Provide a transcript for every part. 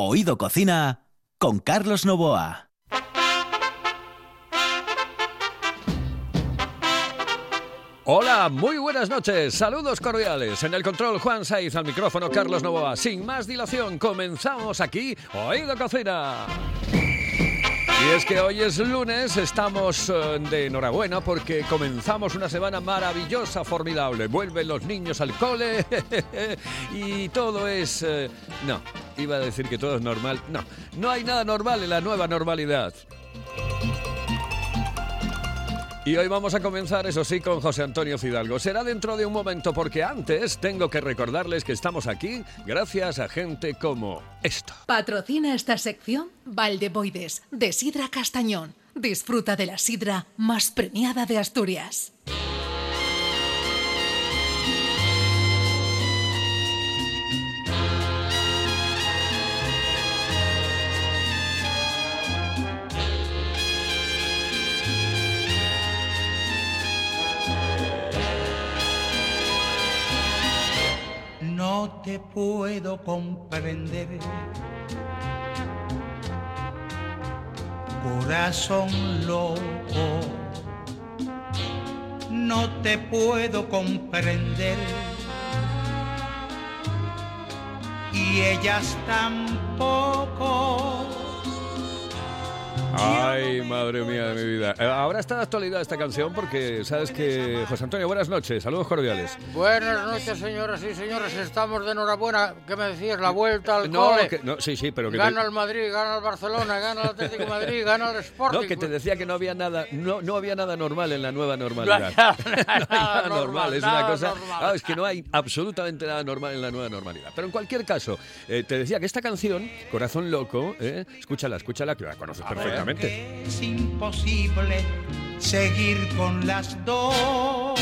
Oído Cocina con Carlos Novoa. Hola, muy buenas noches, saludos cordiales. En el control Juan Saiz, al micrófono Carlos Novoa. Sin más dilación, comenzamos aquí Oído Cocina. Y es que hoy es lunes, estamos eh, de enhorabuena porque comenzamos una semana maravillosa, formidable. Vuelven los niños al cole y todo es... eh, no, iba a decir que todo es normal. No, no hay nada normal en la nueva normalidad. Y hoy vamos a comenzar, eso sí, con José Antonio Fidalgo. Será dentro de un momento porque antes tengo que recordarles que estamos aquí gracias a gente como esto. Patrocina esta sección Valdeboides, de Sidra Castañón. Disfruta de la sidra más premiada de Asturias. Te puedo comprender. Corazón loco, no te puedo comprender. Y ellas tampoco. Ay, madre mía de mi vida. Eh, Ahora está de actualidad esta canción porque sabes que José Antonio, buenas noches, saludos cordiales. Buenas noches, señoras y señores. Estamos de enhorabuena. ¿Qué me decías? La vuelta al No, cole. que- no, sí, sí, pero que te, Gana el Madrid, gana el Barcelona, gana el Atlético de Madrid, gana el Sporting. no, que te decía que no había nada, no, no había nada normal en la nueva No normalidad. nada, No hay nada normal, es una cosa. Ah, es que no hay absolutamente nada normal en la nueva normalidad. Pero en cualquier caso, eh, te decía que esta canción, Corazón Loco, eh, escúchala, escúchala, que la conoces perfectamente. Es imposible seguir con las dos.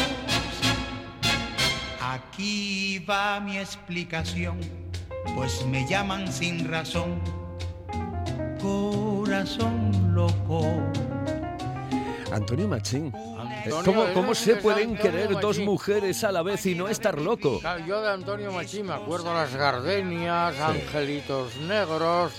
Aquí va mi explicación, pues me llaman sin razón. Corazón loco. Antonio Machín. Eh, ¿Cómo, se pueden querer dos mujeres a la vez y no estar loco? Yo de Antonio Machín me acuerdo las gardenias, angelitos negros.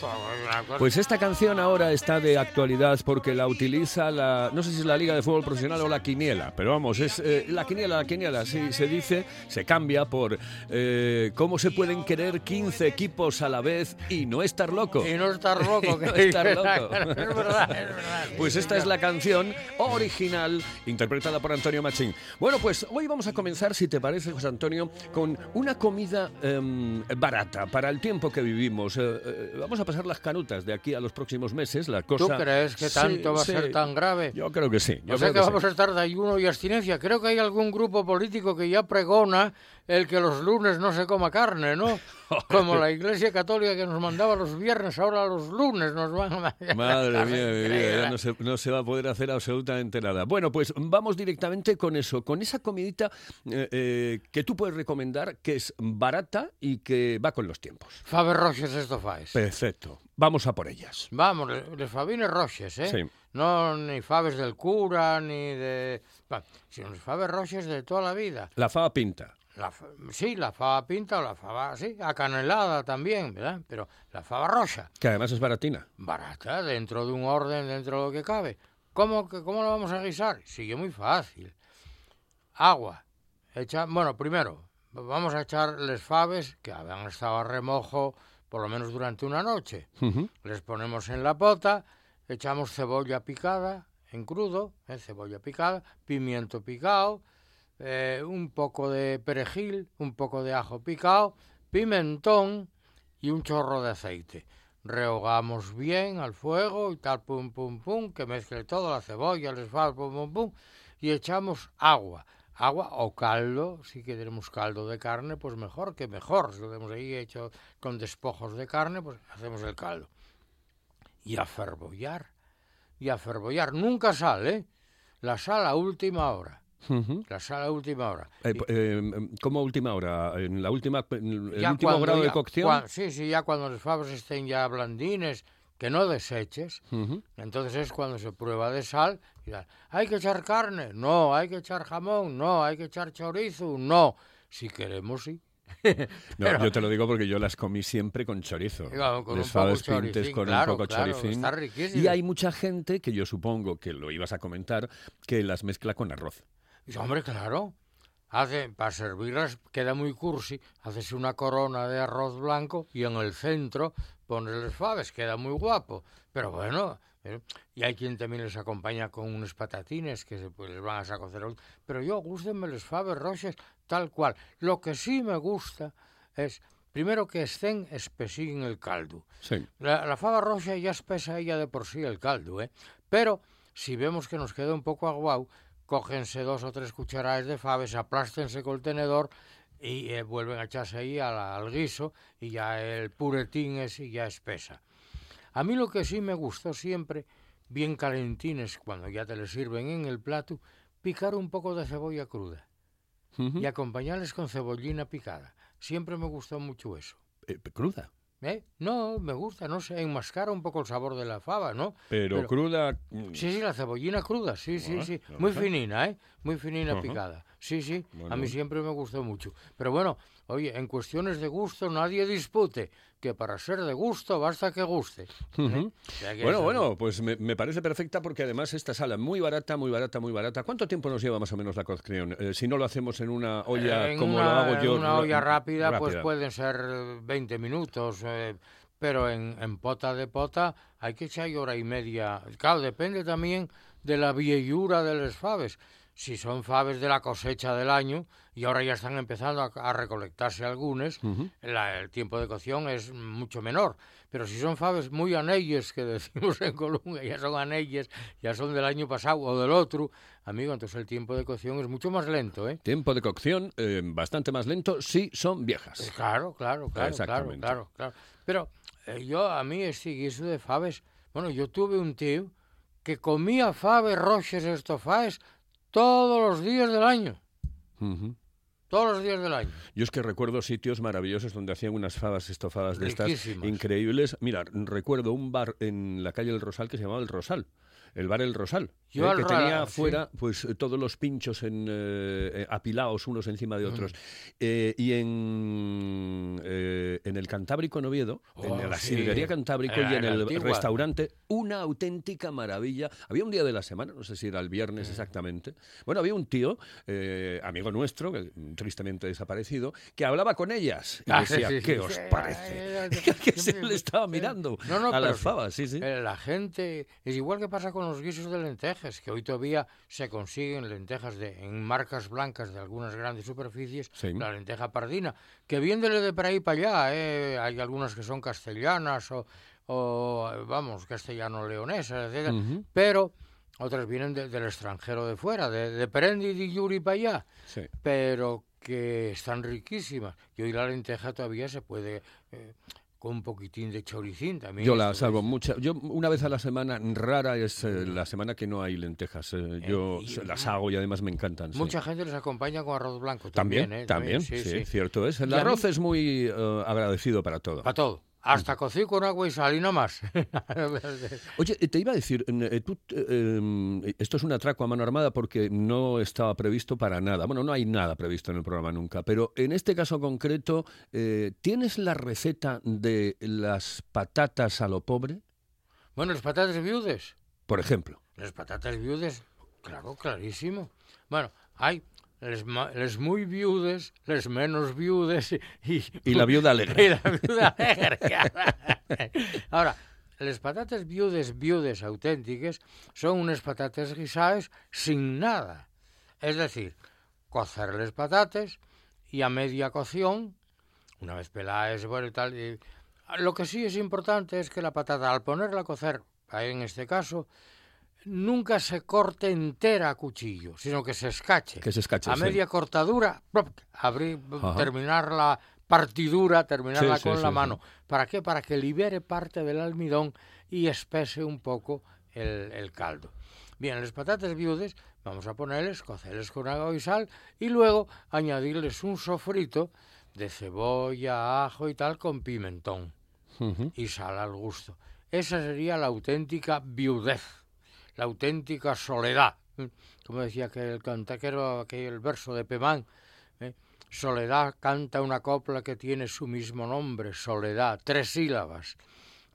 Pues esta canción ahora está de actualidad porque la utiliza la, no sé si es la Liga de Fútbol Profesional o la Quiniela, pero vamos, es eh, la Quiniela, la Quiniela, sí, se dice, se cambia por eh, cómo se pueden querer 15 equipos a la vez y no estar loco. Y no estar loco. Y no que- estar loco. es verdad, es verdad. Pues esta es la canción original interpretada por Antonio Machín. Bueno, pues hoy vamos a comenzar, si te parece, José Antonio, con una comida em, barata para el tiempo que vivimos. Eh, eh, vamos a pasar las canutas de aquí a los próximos meses. La ¿Tú cosa... crees que Sí, tanto va a sí. ser tan grave? Yo creo que sí. Yo o sea creo que que vamos sí. a estar de ayuno y abstinencia. Creo que hay algún grupo político que ya pregona el que los lunes no se coma carne, ¿no? Como la Iglesia Católica que nos mandaba los viernes, ahora los lunes nos van a mandar. Madre mía, de ya no se, no se va a poder hacer absolutamente nada. Bueno, pues vamos directamente con eso, con esa comidita eh, eh, que tú puedes recomendar, que es barata y que va con los tiempos. Faber Roches esto faes. Perfecto, vamos a por ellas. Vamos, les Fabines Roches, ¿eh? Sí. No ni Faves del cura, ni de... va, Sino los Faber Roches de toda la vida. La fava pinta. La, sí, la fava pinta o la fava, sí, acanelada también, ¿verdad? Pero la fava roja. Que además es baratina. barata, dentro de un orden, dentro de lo que cabe. ¿Cómo, que, cómo lo vamos a guisar? Sigue muy fácil. Agua. Echa, bueno, primero, vamos a echar les faves que habían estado a remojo por lo menos durante una noche. Les ponemos en la pota, echamos cebolla picada en crudo, ¿eh? cebolla picada, pimiento picado, eh, un poco de perejil, un poco de ajo picado, pimentón y un chorro de aceite. Rehogamos bien al fuego y tal, pum, pum, pum, que mezcle todo, la cebolla, les fa, pum, pum, pum, y echamos agua. Agua o caldo, si queremos caldo de carne, pues mejor que mejor. Si lo tenemos ahí hecho con despojos de carne, pues hacemos el caldo. Y a ferbollar, y a ferbollar. Nunca sal, ¿eh? La sal a última hora. Ujú. La sal a última hora. Eh, Y- p- eh, ¿Cómo a última hora? ¿En la última, en el ya último cuando grado de ya- cocción? cua- sí, sí, ya cuando los favos estén ya blandines, que no deseches, Ujú. entonces es cuando se prueba de sal. Y tal. ¿Hay que echar carne? No. ¿Hay que echar jamón? No. ¿Hay que echar chorizo? No. Si queremos, sí. No, yo te lo digo porque yo las comí siempre con chorizo. Digo, con Les un pintes con claro, un poco claro, choricín. Y hay mucha gente que yo supongo que lo ibas a comentar, que las mezcla con arroz. Y, hombre, claro. Hace, para servirlas queda muy cursi, haces una corona de arroz blanco y en el centro pones las faves, queda muy guapo. Pero bueno, eh, y hay quien también les acompaña con unos patatines que se, pues, les van a sacocer. Pero yo, gústenme los faves roches tal cual. Lo que sí me gusta es, primero que estén espesín el caldo. Sí. La, la fava roja ya espesa ella de por sí el caldo, ¿eh? Pero si vemos que nos queda un poco aguau, cógense dos o tres cucharadas de faves, aplástense con el tenedor y eh, vuelven a echarse ahí al, al guiso y ya el puretín es y ya espesa. A mí lo que sí me gustó siempre, bien calentines cuando ya te le sirven en el plato, picar un poco de cebolla cruda y acompañarles con cebollina picada. Siempre me gustó mucho eso. Eh, cruda. ¿Eh? No, me gusta, no sé, enmascara un poco el sabor de la fava, ¿no? Pero, Pero- cruda. mm, Sí, sí, la cebollina cruda, sí, sí, Ah, sí. Muy finina, ¿eh? Muy finina picada. Sí, sí, a mí siempre me gustó mucho. Pero bueno, oye, en cuestiones de gusto nadie dispute que para ser de gusto basta que guste. ¿eh? Ujú. O sea que Bueno, bueno, pues me, me parece perfecta porque además esta sala muy barata, muy barata, muy barata. ¿Cuánto tiempo nos lleva más o menos la cocción? Eh, si no lo hacemos en una olla en como una, lo hago en yo. una ra- olla rápida, pues pueden ser eh, 20 minutos, eh, pero en, en pota de pota hay que echar hora y media. Claro, depende también de la viellura de las faves. Si son faves de la cosecha del año y ahora ya están empezando a, a recolectarse algunas, Ujú. la- el tiempo de cocción es mucho menor. Pero si son faves muy anelles, que decimos en Colombia, ya son anelles, ya son del año pasado o del otro, amigo, entonces el tiempo de cocción es mucho más lento, ¿eh? Tiempo de cocción eh, bastante más lento si son Eh, viejas. Claro, claro, claro, claro, Exactamente. claro, claro. Pero eh, yo, a mí, este guiso de faves, bueno, yo tuve un tío que comía faves roches estofaes todos los días del año, todos los días del año. Yo es que recuerdo sitios maravillosos donde hacían unas fabas estofadas de estas increíbles. Mira, recuerdo un bar en la calle El Rosal que se llamaba El Rosal. El bar El Rosal, Yo ¿eh? que tenía sí. fuera pues todos los pinchos en, eh, eh, apilados unos encima de otros. Eh, y en, en el Cantábrico en Oviedo, Oh, en la sí. sidrería Cantábrico y en el antigua. restaurante, una auténtica maravilla. Había un día de la semana, no sé si era el Mm. viernes exactamente. Bueno, había un tío, amigo nuestro, que tristemente desaparecido, que hablaba con ellas y Ah, decía, sí, ¿qué os parece? que se le estaba mirando No, no, a las sí, sí. Eh, La gente es igual que pasa con los guisos de lentejas, que hoy todavía se consiguen lentejas de, en marcas blancas de algunas grandes superficies, Sí. la lenteja pardina, que viéndole de por ahí para allá, eh, hay algunas que son castellanas o, o, vamos, castellano-leonesas, etcétera, Ujú. pero otras vienen de- del extranjero de fuera, de, de Perendi y Yuri para allá, Sí. pero que están riquísimas. Y hoy la lenteja todavía se puede... eh, con un poquitín de choricín también. Yo la salvo mucha. Yo una vez a la semana, rara es eh, la semana que no hay lentejas. eh, yo y- se- las hago y además me encantan. sí. Mucha gente les acompaña con arroz blanco También, también, ¿eh? también, sí, cierto es. El mí- arroz es muy eh, agradecido para todo. Para todo. Hasta cocido con agua y sal y nada más. Oye, te iba a decir, eh, tú, eh, esto es un atraco a mano armada porque no estaba previsto para nada. Bueno, no hay nada previsto en el programa nunca, pero en este caso concreto, eh, ¿tienes la receta de las patatas a lo pobre? bueno, las patatas viudes. Por ejemplo. Las patatas viudes, claro, clarísimo. Bueno, hay les, les muy viudes, les menos viudes y, Y la viuda alegre. y la viuda alegre. Ahora, las patatas viudes, viudes auténticas, son unas patatas guisadas sin nada. Es decir, cocer las patatas y a media cocción, una vez peladas, bueno y tal. y- Lo que sí es importante es que la patata, al ponerla a cocer, en este caso, nunca se corte entera a cuchillo, sino que se escache. Que se escache, A sí. media cortadura, plop, abrir, Ajá. terminar la partidura, terminarla Sí, con sí, la mano. ¿Para qué? Para que libere parte del almidón y espese un poco el, el caldo. Bien, las patatas viudes vamos a ponerles, cocerles con agua y sal y luego añadirles un sofrito de cebolla, ajo y tal con pimentón y sal al gusto. Esa sería la auténtica viudez, la auténtica soledad. ¿eh? Como decía que el cantaquero, aquel verso de Pemán, ¿eh? Soledad canta una copla que tiene su mismo nombre, Soledad, tres sílabas.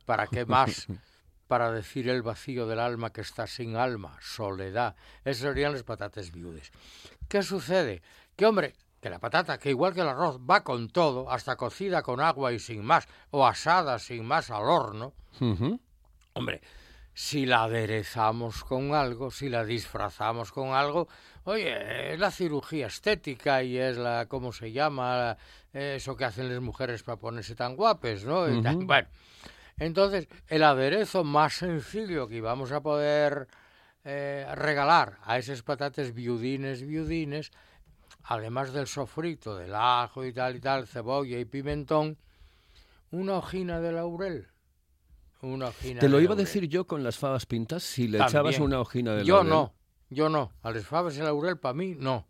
¿Para qué más? Para decir el vacío del alma que está sin alma, soledad. Esas serían las patatas viudes. ¿Qué sucede? Que, hombre, que la patata, que igual que el arroz, va con todo, hasta cocida con agua y sin más, o asada sin más al horno. Hombre, si la aderezamos con algo, si la disfrazamos con algo, oye, es la cirugía estética y es la, ¿cómo se llama? Eso que hacen las mujeres para ponerse tan guapes, ¿no? Bueno, entonces, el aderezo más sencillo que vamos a poder eh, regalar a esas patatas viudines, viudines, además del sofrito, del ajo y tal y tal, cebolla y pimentón, una hojina de laurel. Una hojina Te lo iba a decir yo con las fabas pintas, si le También. echabas una hojina de Yo laurel. no, yo no. A las fabas de laurel para mí no.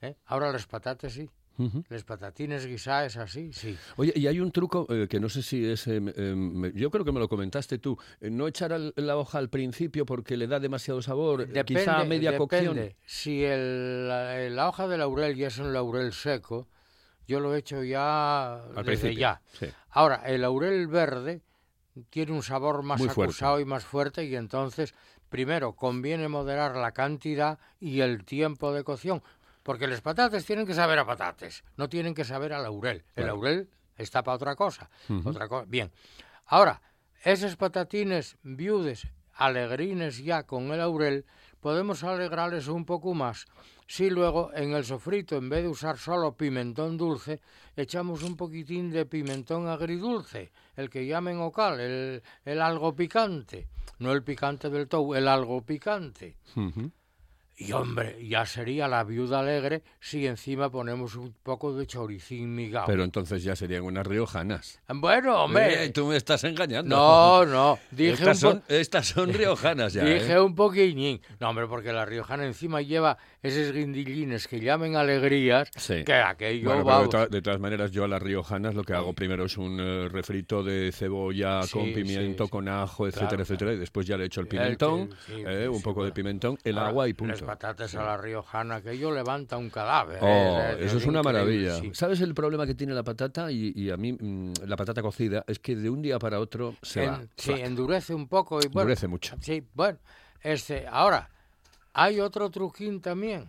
¿Eh? Ahora las patatas sí. Ujú. Las patatines guisadas así, sí. Oye, y hay un truco eh, que no sé si es... em, em, yo creo que me lo comentaste tú. eh, no echar al- la hoja al principio porque le da demasiado sabor, eh, Depende, quizá a media depende. cocción. Si el- la, la hoja de laurel ya es un laurel seco, yo lo he hecho ya Al desde principio, ya. sí. Ahora, el laurel verde tiene un sabor más Muy fuerte. acusado y más fuerte y entonces, primero, conviene moderar la cantidad y el tiempo de cocción, porque las patatas tienen que saber a patates, no tienen que saber a laurel. El Claro. laurel está para otra cosa. Otra cosa. Bien. Ahora, esos patatines viudes, alegrines ya con el laurel, podemos alegrarles un poco más si luego en el sofrito, en vez de usar solo pimentón dulce, echamos un poquitín de pimentón agridulce, el que llamen ocal, el, el algo picante. No el picante del tou, el algo picante. Y hombre, ya sería la viuda alegre si encima ponemos un poco de choricín migao. Pero entonces ya serían unas riojanas. Bueno, hombre. Eh, tú me estás engañando. No, no, dije estas, un, son, estas son riojanas ya. dije ¿eh? un poquillín. No, hombre, porque la riojana encima lleva esos guindillines que llamen alegrías, Sí. que aquello Bueno, pero de, todas- maneras, yo a las riojanas lo que hago primero es un eh, refrito de cebolla Sí, con pimiento, sí, con ajo, etcétera, Claro, etcétera, y después ya le echo el El pimentón, sí, eh, un poco de pimentón, el Ahora, agua y punto. Patatas a la riojana, aquello levanta un cadáver. Oh, ¿eh? eso es una maravilla. sí. ¿Sabes el problema que tiene la patata? Y, y a mí, mm, la patata cocida, es que de un día para otro se En- va. sí, endurece un poco y bueno. Endurece mucho. Sí, bueno. Este, ahora, hay otro truquín también.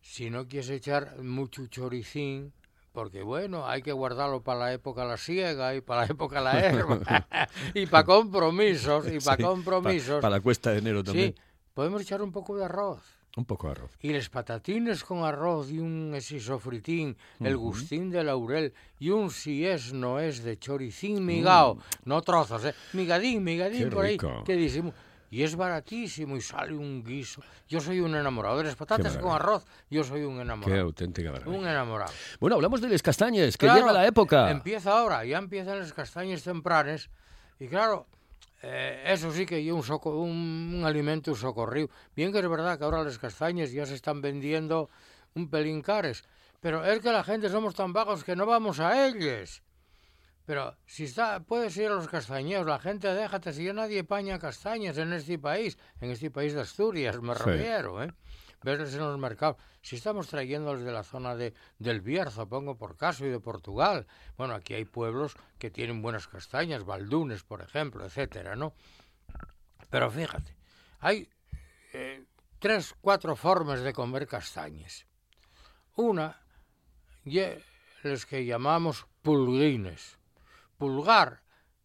Si no quieres echar mucho choricín, porque bueno, hay que guardarlo para la época la siega y para la época la herba, y para compromisos, y para Sí, compromisos. Para la cuesta de enero también. sí, podemos echar un poco de arroz. Un poco de arroz. Y los patatines con arroz y un ese sofritín, el gustín de laurel y un si es no es de choricín migao, no trozos, ¿eh? migadín, migadín Mm. Qué por ahí, rico. que decimos. Y es baratísimo y sale un guiso. Yo soy un enamorado de las patatas con arroz, yo soy un Qué enamorado. auténtica maravilla. Un enamorado. Bueno, hablamos de las castañas, que Claro, llega la época. Empieza ahora, ya empiezan las castañas tempranas. Y claro, eh, eso sí que es un, soco- un, un alimento socorrido. Bien que es verdad que ahora las castañas ya se están vendiendo un pelín cares. Pero es que la gente somos tan vagos que no vamos a ellos. Pero si está, puedes ir a los castañeros, la gente déjate, si ya nadie paña castañas en este país, en este país de Asturias, me Sí. refiero, ¿eh? Verles en los mercados. Si estamos trayéndolos de la zona de, del Bierzo, pongo por caso, y de Portugal. Bueno, aquí hay pueblos que tienen buenas castañas, Baldunes, por ejemplo, etcétera, ¿no? Pero fíjate, hay eh, tres, cuatro formas de comer castañas. Una, los que llamamos pulguines. Pulgar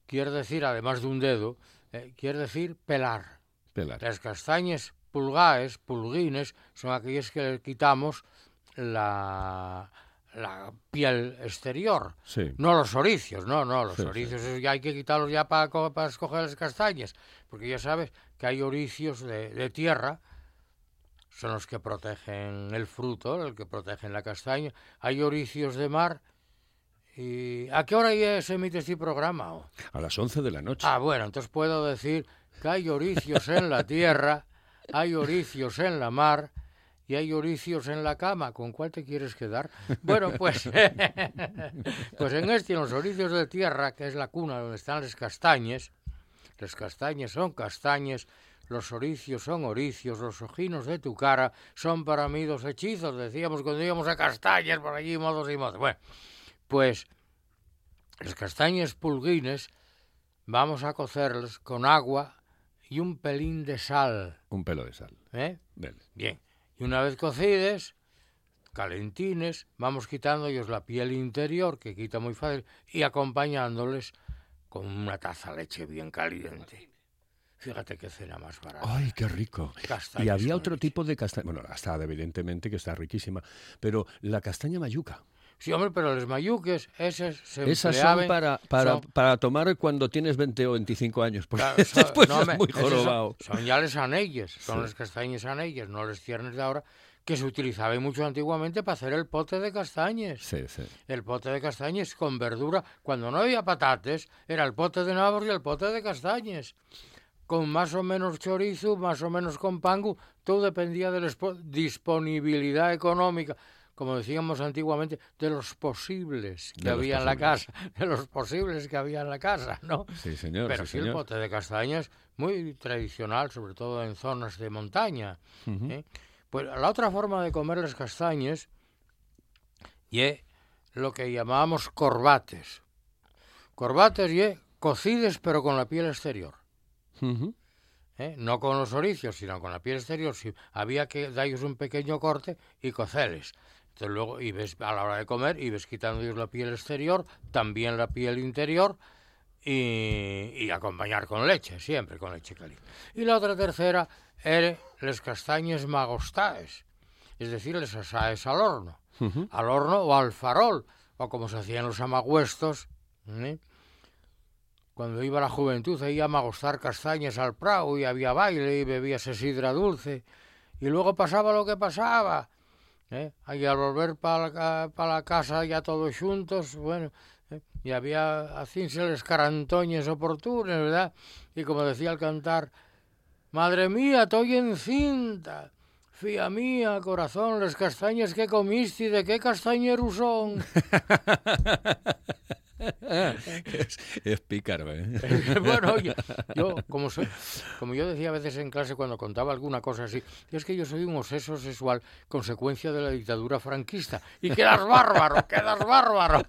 quiere decir, además de un dedo, eh, quiere decir pelar. Pelar. Las castañas pulgaes, pulguines, son aquellas que le quitamos la, la piel exterior. Sí. No los oricios, no, no, los Sí, oricios ya hay que quitarlos ya para, para escoger las castañas, porque ya sabes que hay oricios de, de tierra, son los que protegen el fruto, el que protegen la castaña, hay oricios de mar, y ¿a qué hora ya se emite este programa? A las 11 de la noche. Ah, bueno, entonces puedo decir que hay oricios en la tierra, hay oricios en la mar y hay oricios en la cama. ¿Con cuál te quieres quedar? Bueno, pues, pues en este, en los oricios de tierra, que es la cuna donde están las castañas, Las castañas son castañas, los oricios son oricios, los ojinos de tu cara son para mí dos hechizos, decíamos cuando íbamos a castañas por allí, modos y modos. Bueno, pues las castañas pulguines vamos a cocerlas con agua y un pelín de sal. Un pelo de sal. ¿eh? Bien. Bien. Y una vez cocides, calentines, vamos quitando ellos la piel interior, que quita muy fácil, y acompañándoles con una taza de leche bien caliente. Fíjate qué cena más barata. Ay, qué rico. Castañas y había otro leche. tipo de castaña. Bueno, hasta evidentemente que está riquísima. Pero la castaña mayuca. Sí, hombre, pero los mayuques, esas se Esas empleaban- son para, para, son- para tomar cuando tienes 20 o 25 años. Porque Claro, son- después no, es muy son- jorobado. Son, ya les anelles, son Sí. las castañas anelles, no les ciernes de ahora, que se utilizaba mucho antiguamente para hacer el pote de castañas. Sí, sí. El pote de castañas con verdura. Cuando no había patates, era el pote de nabos y el pote de castañas. Con más o menos chorizo, más o menos con pangu, todo dependía de la disponibilidad económica, como decíamos antiguamente, de los posibles que De había en la casa, de los posibles que había en la casa, ¿no? Sí, señor. Pero sí, sí, el pote de castañas, muy tradicional, sobre todo en zonas de montaña. ¿eh? Pues la otra forma de comer las castañas y lo que llamábamos corbates. Corbates y cocides pero con la piel exterior. ¿eh? No con los oricios, sino con la piel exterior. Si había que darles un pequeño corte y cocerles. Entonces luego, y ves a la hora de comer, y ves quitando la piel exterior, también la piel interior, y, y acompañar con leche, siempre con leche caliente. Y la otra tercera era las castañas magostaes, es decir, las asaes al horno, al horno o al farol, o como se hacían los amagüestos, cuando iba la juventud ahí a magostar castañas al prado y había baile y bebíase sidra dulce, y luego pasaba lo que pasaba, eh? aí a volver para pa casa ya todos xuntos, bueno, eh? e había acínseles carantoñes oportunes, verdad? E como decía al cantar, Madre mía, estoy en cinta. Fía mía, corazón, las castañas que comiste, ¿de qué castañeros son? es, es pícaro, ¿eh? bueno, oye, yo, como, soy, como yo decía a veces en clase cuando contaba alguna cosa así, es que yo soy un obseso sexual consecuencia de la dictadura franquista. Y quedas bárbaro, quedas bárbaro.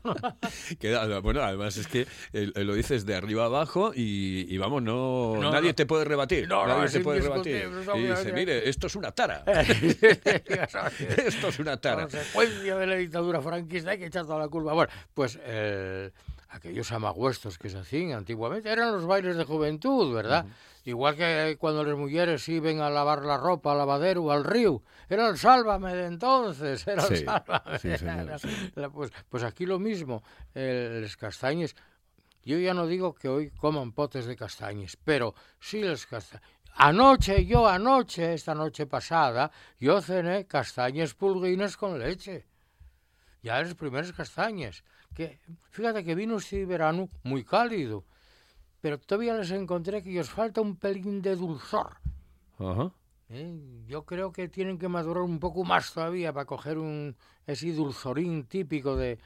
Queda- bueno, además es que eh, lo dices de arriba abajo y, y vamos, no, No, nadie te puede rebatir. No, nadie te puede rebatir. Y dice, mire, esto es una tara. esto es una tara. Consecuencia de la dictadura franquista, hay que echar toda la culpa. Bueno, pues eh, aquellos amagüestos que se hacían antiguamente eran los bailes de juventud, ¿verdad? Igual que cuando las mujeres iban a lavar la ropa al lavadero o al río. Era el sálvame de entonces, era el Sí, sálvame. sí, Era- Pues, pues aquí lo mismo, las castañas. Yo ya no digo que hoy coman potes de castañas, pero sí las castañas. Anoche, yo anoche, esta noche pasada, yo cené castañas pulguines con leche. Ya las primeras castañas. Que, fíjate que vino este verano muy cálido, pero todavía les encontré que os falta un pelín de dulzor. Ajá. ¿eh? Yo creo que tienen que madurar un poco más todavía para coger un ese dulzorín típico de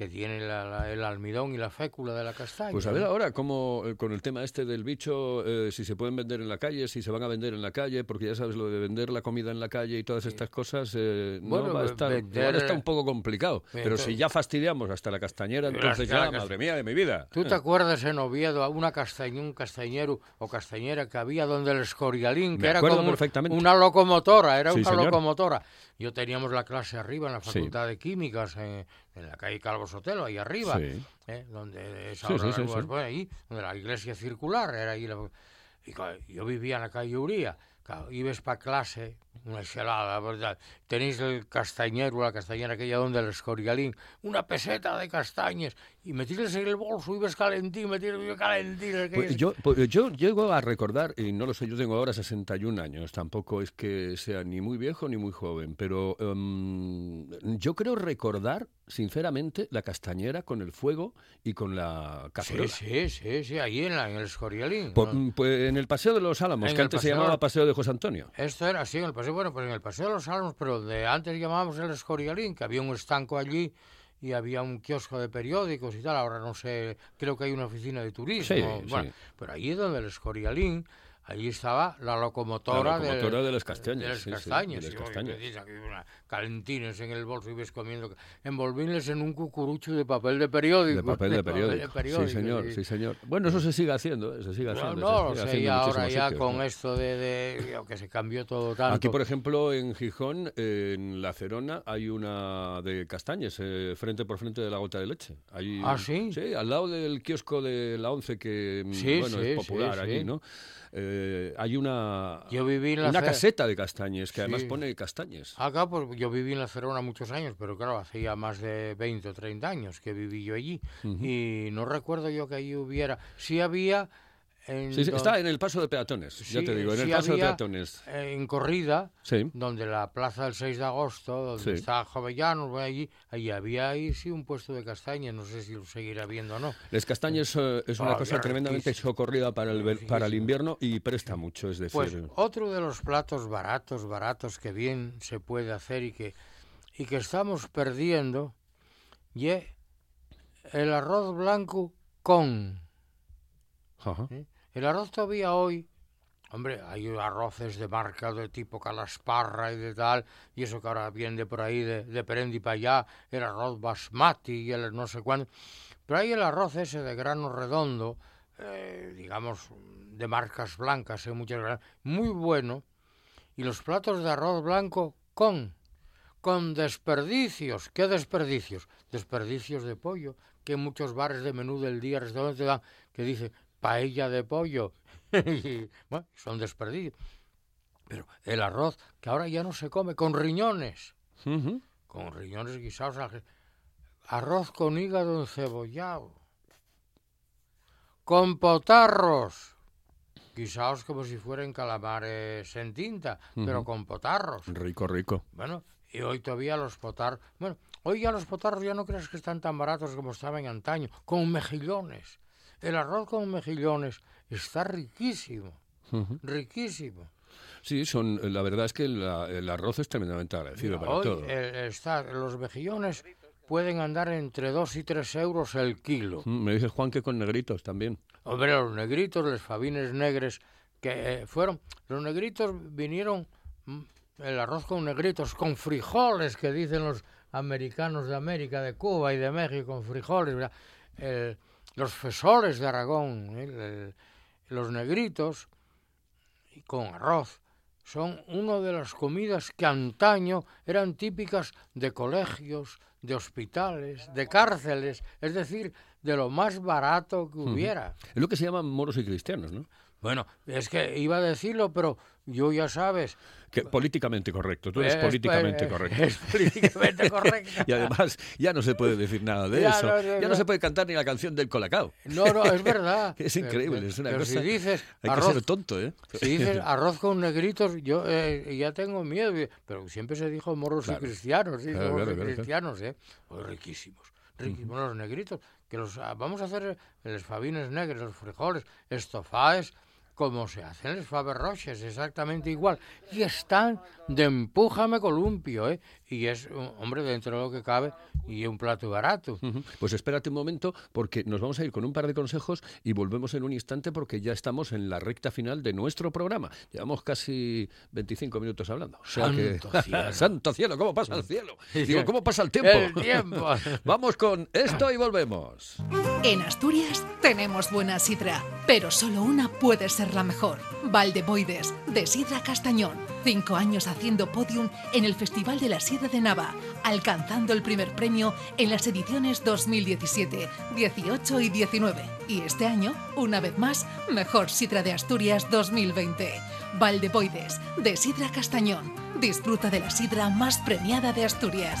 que tiene la- la- el almidón y la fécula de la castaña. Pues a ver ahora cómo eh, con el tema este del bicho, eh, si se pueden vender en la calle, si se van a vender en la calle, porque ya sabes lo de vender la comida en la calle y todas estas cosas, eh, Bueno, no va a ve- estar, vender- igual está un poco complicado. Ve- Pero si ya fastidiamos hasta la castañera, entonces la ya, madre mía de mi vida. ¿Tú te acuerdas en Oviedo a una castañ, un castañero o castañera que había donde el escorialín, que Me era como una locomotora, era Sí, una señor. locomotora. Yo teníamos la clase arriba en la Sí. Facultad de Químicas, en, la calle Calvo Sotelo, ahí arriba, Sí. ¿eh? donde es ahora sí, la sí, sí. España, ahí, donde la iglesia circular era ahí. la- y ca- yo vivía en la calle Uría. Claro, ibas para clase, una helada, ¿verdad? Tenéis el castañero, la castañera aquella donde el escorialín, una peseta de castañas, y metíles en el bolso, ibas calentín, metíles calentín. Pues es- yo, pues yo llego a recordar, y no lo sé, yo tengo ahora 61 años, tampoco es que sea ni muy viejo ni muy joven, pero em, yo creo recordar, sinceramente, la castañera con el fuego y con la Sí, cacerola. sí, sí, sí, ahí en, la- en el escorialín. Po- ¿no? pues en el Paseo de los Álamos, En que antes se llamaba Paseo de José Antonio. Esto era así en el paseo, bueno, pues en el paseo de los Álamos, pero de antes llamábamos el escorialín, que había un estanco allí y había un kiosco de periódicos y tal. Ahora no sé, creo que hay una oficina de turismo. Sí, bueno, sí. pero ahí es donde el Escorialín, allí estaba la locomotora, La locomotora del- de las castañas, de las sí, sí, castañas. de las castañas. que dices, aquí una calentines en el bolso y ves comiendo. Envolvinles en un cucurucho de papel de periódico. De papel de periódico. periódico, Sí, señor, sí, señor. Bueno, eso se sigue haciendo, ¿eh? se sigue No, haciendo. no, se lo sigue haciendo ahora ya sitios, con ¿no? esto de, de- que se cambió todo tanto. Aquí, por ejemplo, en Gijón, en La Cerona, hay una de castañes, eh, frente por frente de la gota de leche. Hay- ¿Ah, sí? Sí, al lado del kiosco de la Once, que mm, Sí, bueno, sí, es popular sí, allí, sí. ¿no? Eh, hay una, Yo viví en la una caseta de castañes, que además pone castañes. Acá, pues yo viví en la Cerona muchos años, pero claro, hacía más de 20 o 30 años que viví yo allí. Y no recuerdo yo que allí hubiera. Sí había. En Sí, sí, está en el paso de peatones, ya sí, te digo, en el paso de había, peatones. eh, En corrida, donde la plaza del 6 de agosto, donde está Jovellanos, allí, allí había ahí sí un puesto de castañas, no sé si lo seguirá viendo o no. Les castañes eh, es una Ah, cosa tremendamente riquísimo. socorrida para el, para el invierno y presta mucho, es decir... Pues otro de los platos baratos, baratos que bien se puede hacer y que, y que estamos perdiendo, y el arroz blanco con. ¿Eh? El arroz todavía hoy, hombre, hay arroces de marca de tipo calasparra y de tal, y eso que ahora viene de por ahí, de, de Perendi para allá, el arroz basmati y el no sé cuándo. Pero hay el arroz ese de grano redondo, eh, digamos, de marcas blancas, en muchas gra- muy bueno, y los platos de arroz blanco con, con desperdicios. ¿Qué desperdicios? Desperdicios de pollo, que muchos bares de menú del día, restaurantes que dice paella de pollo. Y, bueno, son desperdicios. Pero el arroz, que ahora ya no se come, con riñones, Ujú. con riñones guisados, arroz con hígado encebollado, con potarros, guisados como si fueran calamares en tinta, pero con potarros. Rico, rico. Bueno, y hoy todavía los potarros. Bueno, hoy ya los potarros ya no crees que están tan baratos como estaban antaño, con mejillones. El arroz con mejillones está riquísimo, riquísimo. Sí, son, la verdad es que la- el arroz es tremendamente agradecido para Hoy todo. eh, está, los mejillones pueden andar entre 2 y 3 euros el kilo. Mm, Me dice Juan que con negritos también. Hombre, los negritos, los fabines negres, que eh, fueron, los negritos vinieron, mm, el arroz con negritos, con frijoles, que dicen los americanos de América, de Cuba y de México, con frijoles, ¿verdad? El- los fesoles de Aragón, ¿eh? El- los negritos, y con arroz, son una de las comidas que antaño eran típicas de colegios, de hospitales, de cárceles, es decir, de lo más barato que hubiera. Es lo que se llaman moros y cristianos, ¿no? Bueno, es que iba a decirlo, pero yo ya sabes. Que políticamente correcto, tú eres es- políticamente es- correcto. Es políticamente correcto. Y además ya no se puede decir nada de Ya, eso. no, no, ya no, no. se puede cantar ni la canción del Colacao. No, no, es verdad. Es increíble, es una pero cosa... Si dices Hay arroz, que ser tonto, ¿eh? si dices arroz con negritos, yo eh, ya tengo miedo. Pero siempre se dijo moros Claro. y cristianos, sí, Claro, claro, y cristianos, ¿eh? Pues riquísimos. Riquísimos los negritos. Que los ah, vamos a hacer los fabines negros, los frijoles, estofaes, como se hacen los faberroches, exactamente igual. Y están de empújame columpio, ¿eh? Y es, un- hombre, dentro de lo que cabe, y un plato barato. Pues espérate un momento porque nos vamos a ir con un par de consejos y volvemos en un instante porque ya estamos en la recta final de nuestro programa. Llevamos casi 25 minutos hablando. O sea que- Santo cielo. ¡Santo cielo! ¿Cómo pasa el cielo? Digo, ¿cómo pasa el tiempo? El tiempo. vamos con esto y volvemos. En Asturias tenemos buena sidra, pero solo una puede ser la mejor. Valdeboides, de Sidra Castañón. Cinco años haciendo podium en el Festival de la Sidra de Nava, alcanzando el primer premio en las ediciones 2017, 18 y 19. Y este año, una vez más, Mejor Sidra de Asturias 2020. Valdeboides, de Sidra Castañón. Disfruta de la sidra más premiada de Asturias.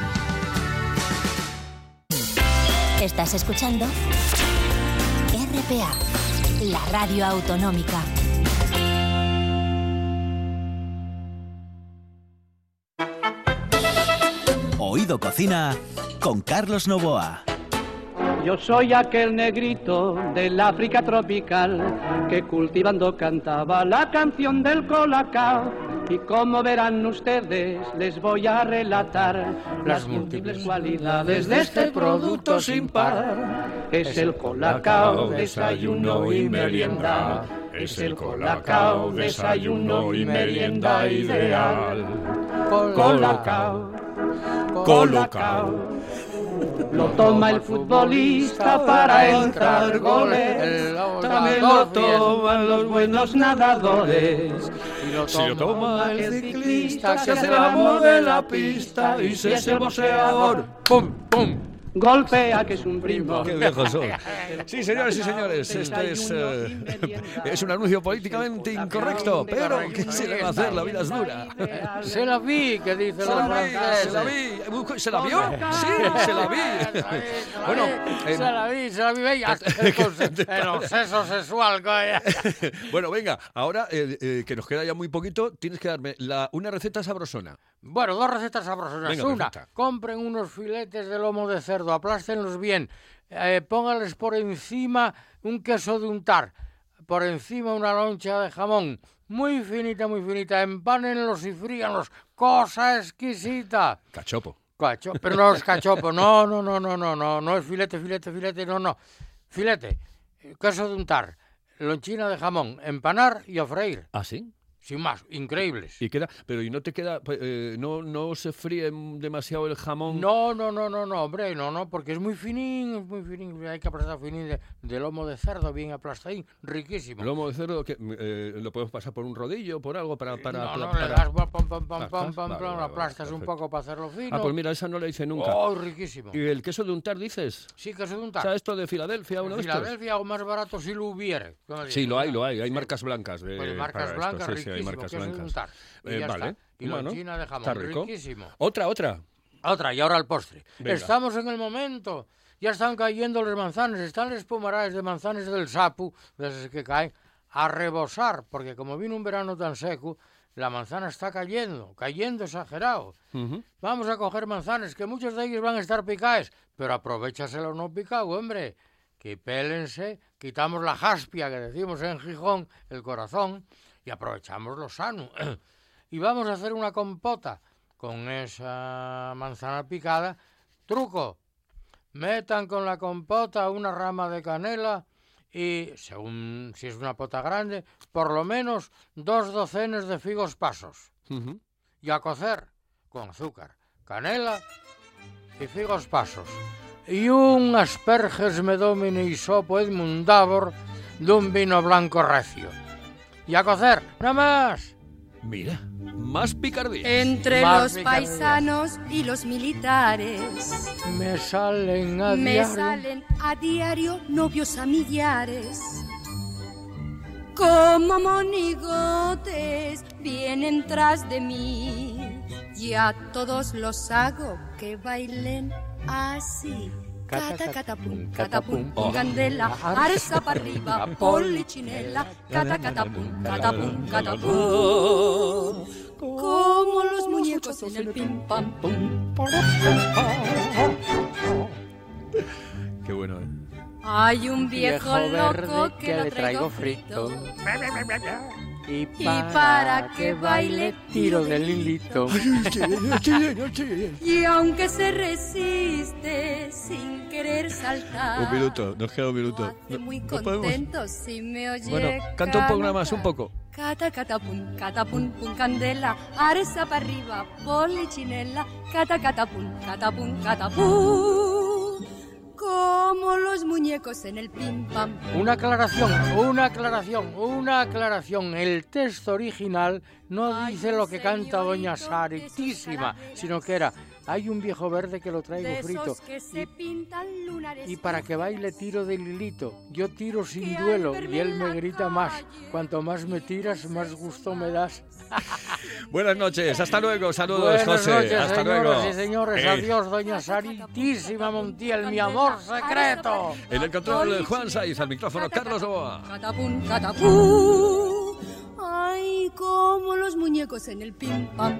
Estás escuchando RPA, la radio autonómica. Oído Cocina con Carlos Novoa. Yo soy aquel negrito del África tropical que cultivando cantaba la canción del colacao. Y como verán ustedes, les voy a relatar las múltiples cualidades de este producto sin par. Es el colacao, desayuno y merienda. Es el colacao, desayuno y merienda ideal. Colacao, colacao. Lo toma el futbolista para entrar goles. También lo toman los buenos nadadores. Si lo toma el ciclista, se hace el amo de la pista y se es el boxeador. ¡Pum, pum! Golpea que es un primo. Qué viejos son. Sí, señores y señores, esto es, eh, es un anuncio políticamente incorrecto, pero ¿qué se le va a hacer? La vida es dura. Se la vi, que dice Se la vi, se la vi. ¿Se la vio? Sí, se la vi. Bueno, eh, se la vi, se la vi, venga, el, obseso sexual, coño. bueno, venga, ahora eh, eh, que nos queda ya muy poquito, tienes que darme la, una receta sabrosona. Bueno, dos recetas sabrosas. Venga, Una, perfecta. compren unos filetes de lomo de cerdo, aplástenlos bien, eh, pónganles por encima un queso de untar, por encima una loncha de jamón, muy finita, muy finita, empánenlos y fríanlos, cosa exquisita. Cachopo. Cacho, pero no es cachopo, no, no, no, no, no, no, no es filete, filete, filete, no, no. Filete, eh, queso de untar, lonchina de jamón, empanar y a freír, ¿Ah, sí? Sin más, increíbles. Y queda, pero ¿y no te queda, pues, eh, no, no se fríe demasiado el jamón? No, no, no, no, no, hombre, no, no, porque es muy finín, es muy finín, hay que aplastar finín de, de lomo de cerdo, bien aplastadín, riquísimo. Lomo de cerdo, que eh, lo podemos pasar por un rodillo, por algo, para... para, no, no, para- le das pam, pam, pam, pam, pam, pam, vale, pam, vale, aplastas un poco para hacerlo fino. Ah, pues mira, esa no la hice nunca. Oh, riquísimo. ¿Y el queso de untar dices? Sí, queso de O untar. sea, esto de Filadelfia, uno de. Filadelfia o más barato si lo hubiere. como Sí, lo hay, lo hay. Hay marcas blancas. De, Pues de marcas blancas, sí, hay marcas de blancas. Y Eh, ya vale, está. Y bueno, lonchina de jamón, está rico. riquísimo. Otra, otra. Otra, y ahora el postre. Venga. Estamos en el momento. Ya están cayendo los manzanes, están los pomaraes de manzanes del sapu, de esos que caen, a rebosar, porque como vino un verano tan seco, la manzana está cayendo, cayendo exagerado. Ujú. Vamos a coger manzanas, que muchos de ellos van a estar picados, pero aprovechaselo no picado, hombre. Que pélense, quitamos la jaspia que decimos en Gijón, el corazón, y aprovechamos lo sano. y vamos a hacer una compota con esa manzana picada. Truco, metan con la compota una rama de canela y, según si es una pota grande, por lo menos dos docenas de figos pasos. Uh -huh. Y a cocer con azúcar, canela y figos pasos. Y un asperges medomine y sopo Edmundavor de un vino blanco recio. Y a cocer, nada más. Mira, más picardía. Entre Más los picardías. paisanos y los militares Me salen a me diario. salen a diario novios a millares. Como monigotes vienen tras de mí. Ya todos los hago que bailen así. Cata, catapum, catapum, Oh. candela, arza para arriba, polichinela, cata, catapum, catapum, catapum. Como los muñecos en el pim pam pum. Qué bueno, ¿eh? Hay un viejo, loco que, lo traigo frito. Y Y para que baile tiro del hilito. Y aunque se resiste sin querer saltar. Un minuto, nos queda un minuto. No- muy no podemos. contento si me oye Bueno, canta un poco nada más, un poco. Cata, catapum, catapum, pum, candela, aresa para arriba, polichinela, cata, catapum, catapum, catapum. Como los muñecos en el pim pam. Una aclaración, una aclaración, una aclaración. El texto original no dice lo que canta Doña Saritísima, sino que era hay un viejo verde que lo traigo De frito. esos que se pintan lunares. Y para que baile tiro de hilito. Yo tiro sin duelo y él me grita más. Cuanto más me tiras, más gusto me das. Buenas noches, hasta luego, saludos, Buenas José. noches, hasta señoras luego. y señores. Adiós, doña Saritísima Montiel, mi amor secreto. En el control, Juan Saiz, al micrófono, Carlos Novoa. Catapum, catapum. Ay, como los muñecos en el pim pam.